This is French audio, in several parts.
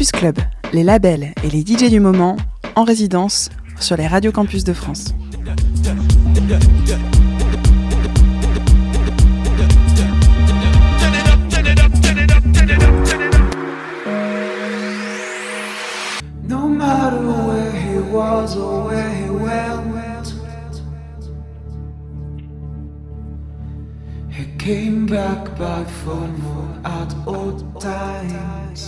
Campus Club, les labels et les DJ du moment en résidence sur les radios campus de France. No matter where he was or where he went, he came back by phone at all times.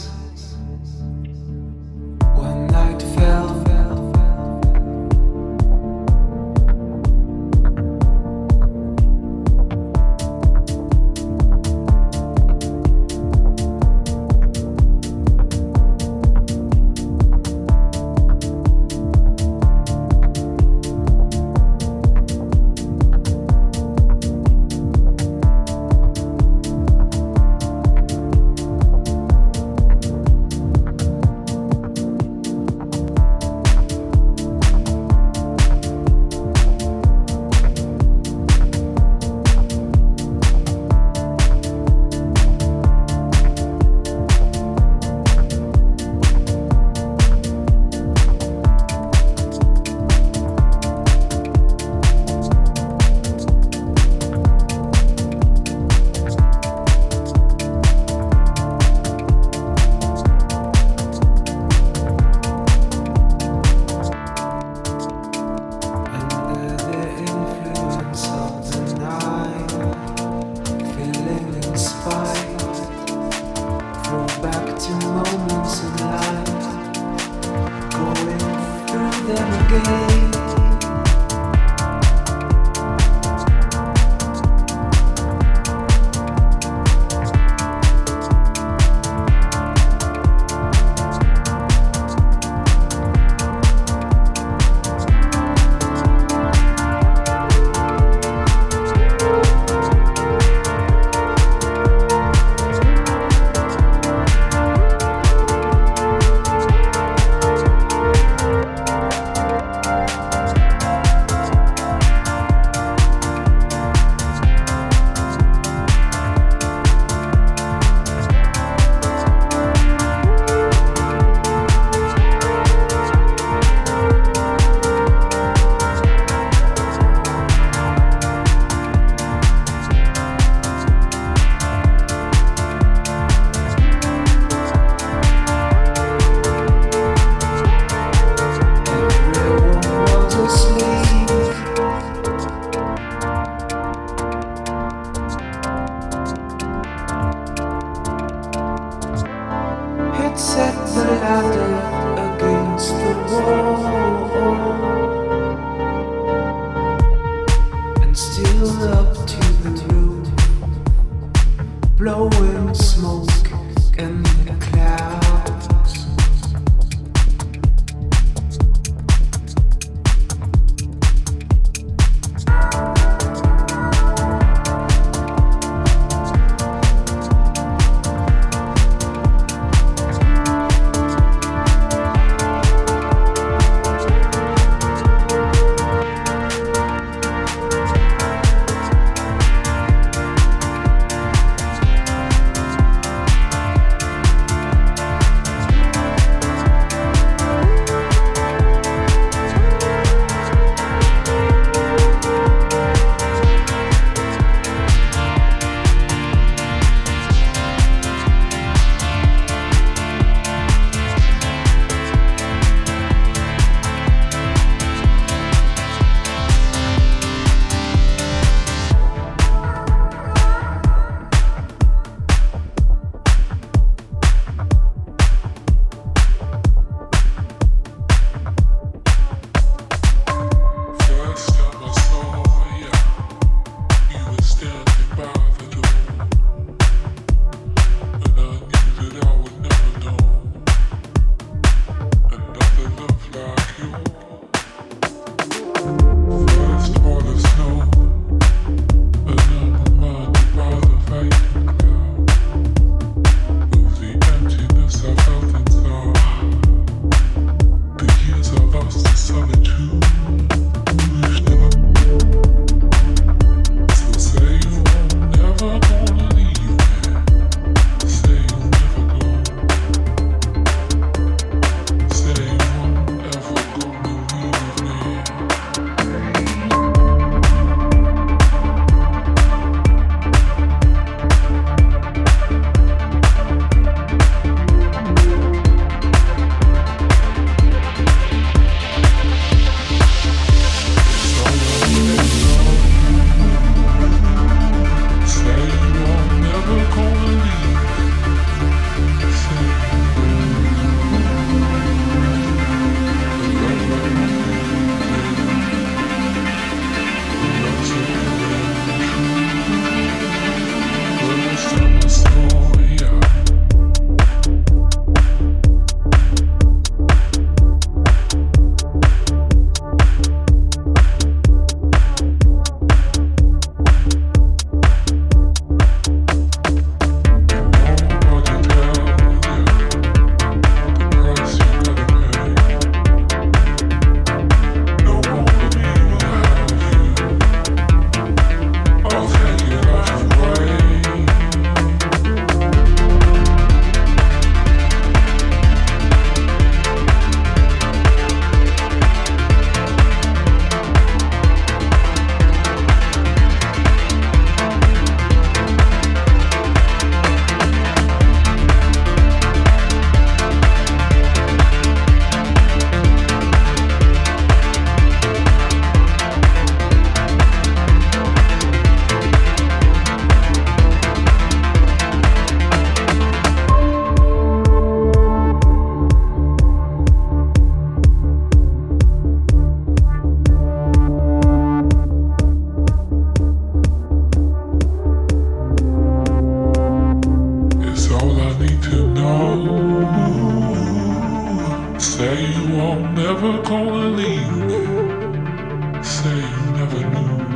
Say you won't never call a league. Say you never knew.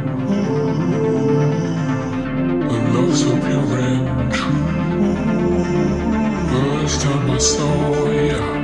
The love so pure and true. First time I saw you.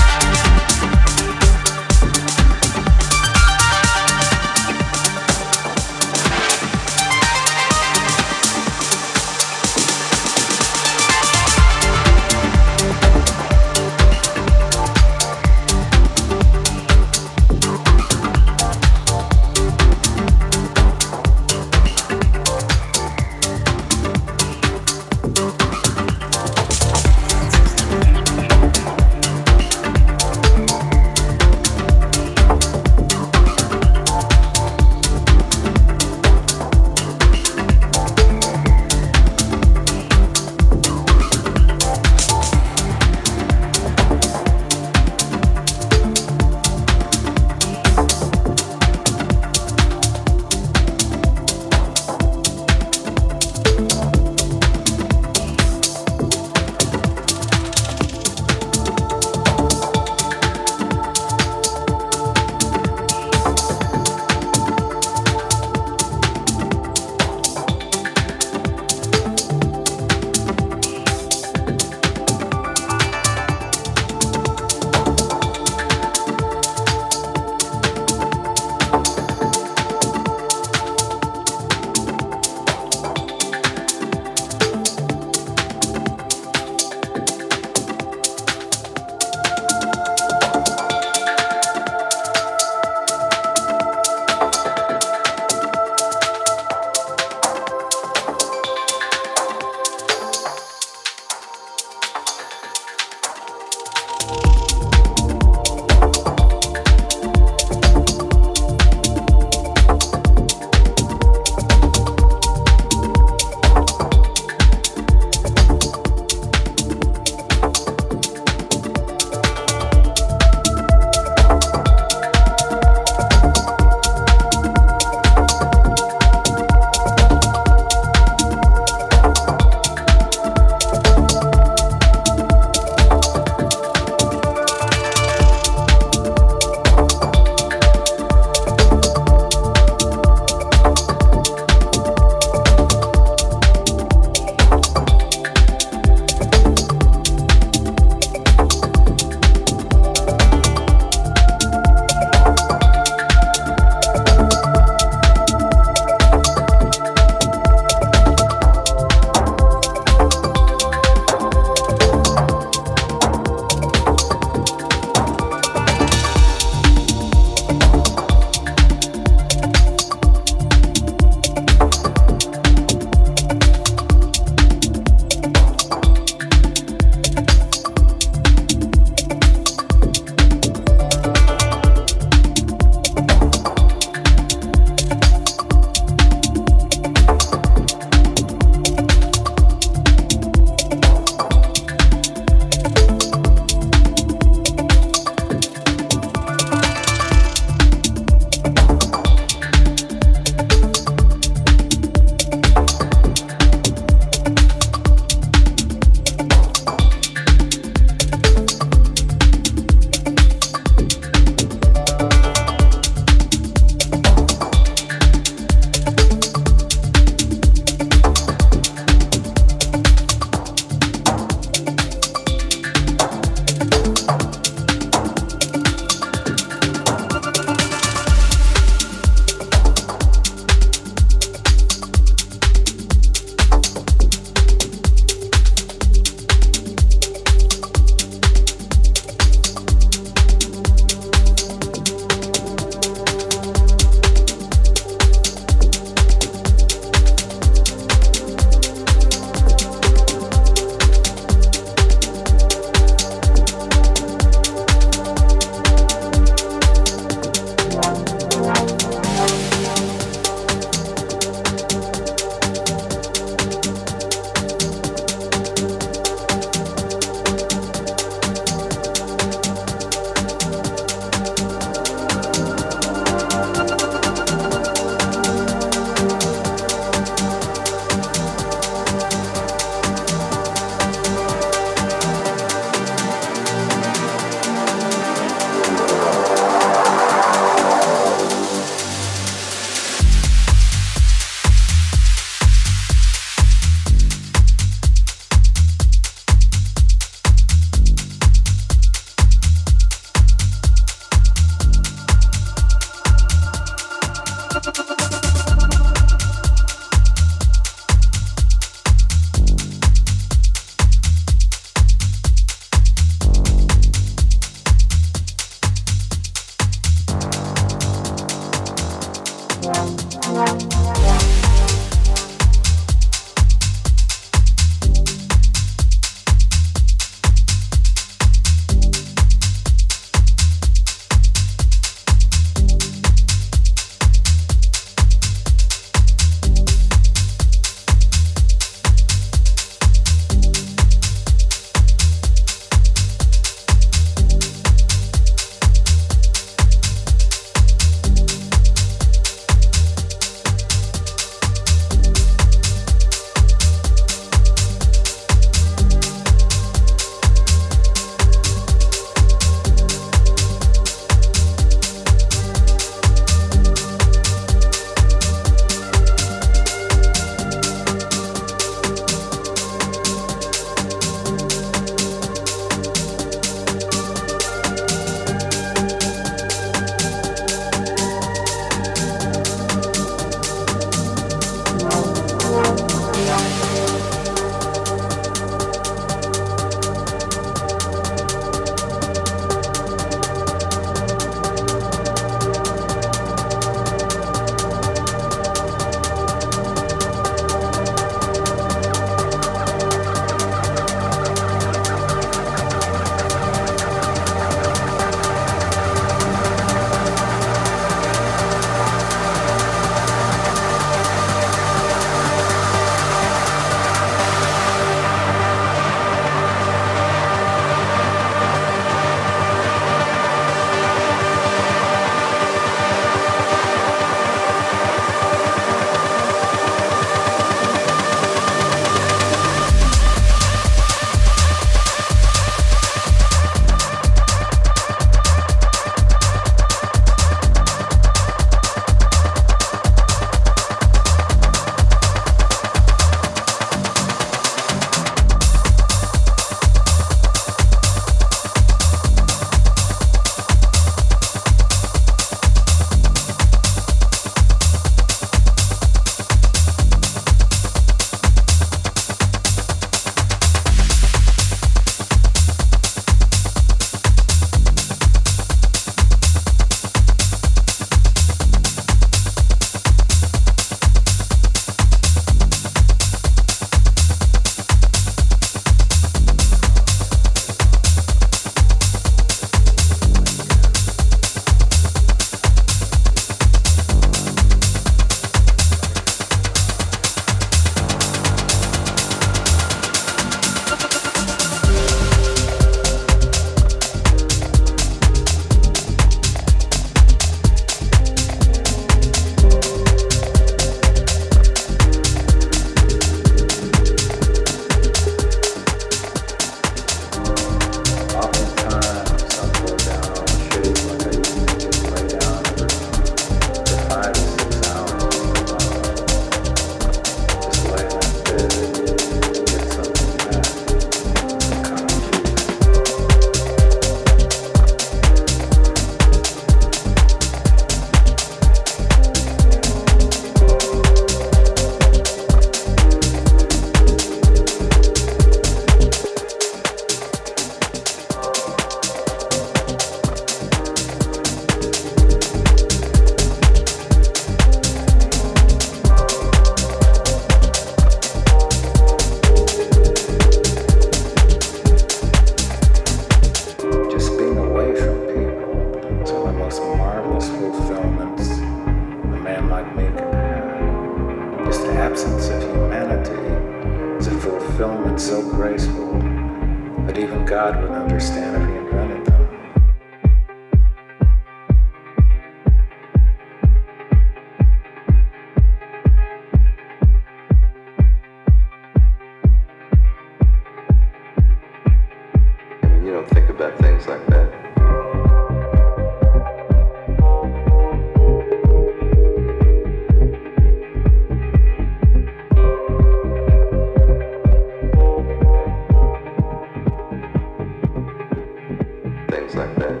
things like that.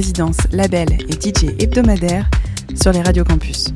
résidences, labels et DJ hebdomadaire sur les radios campus.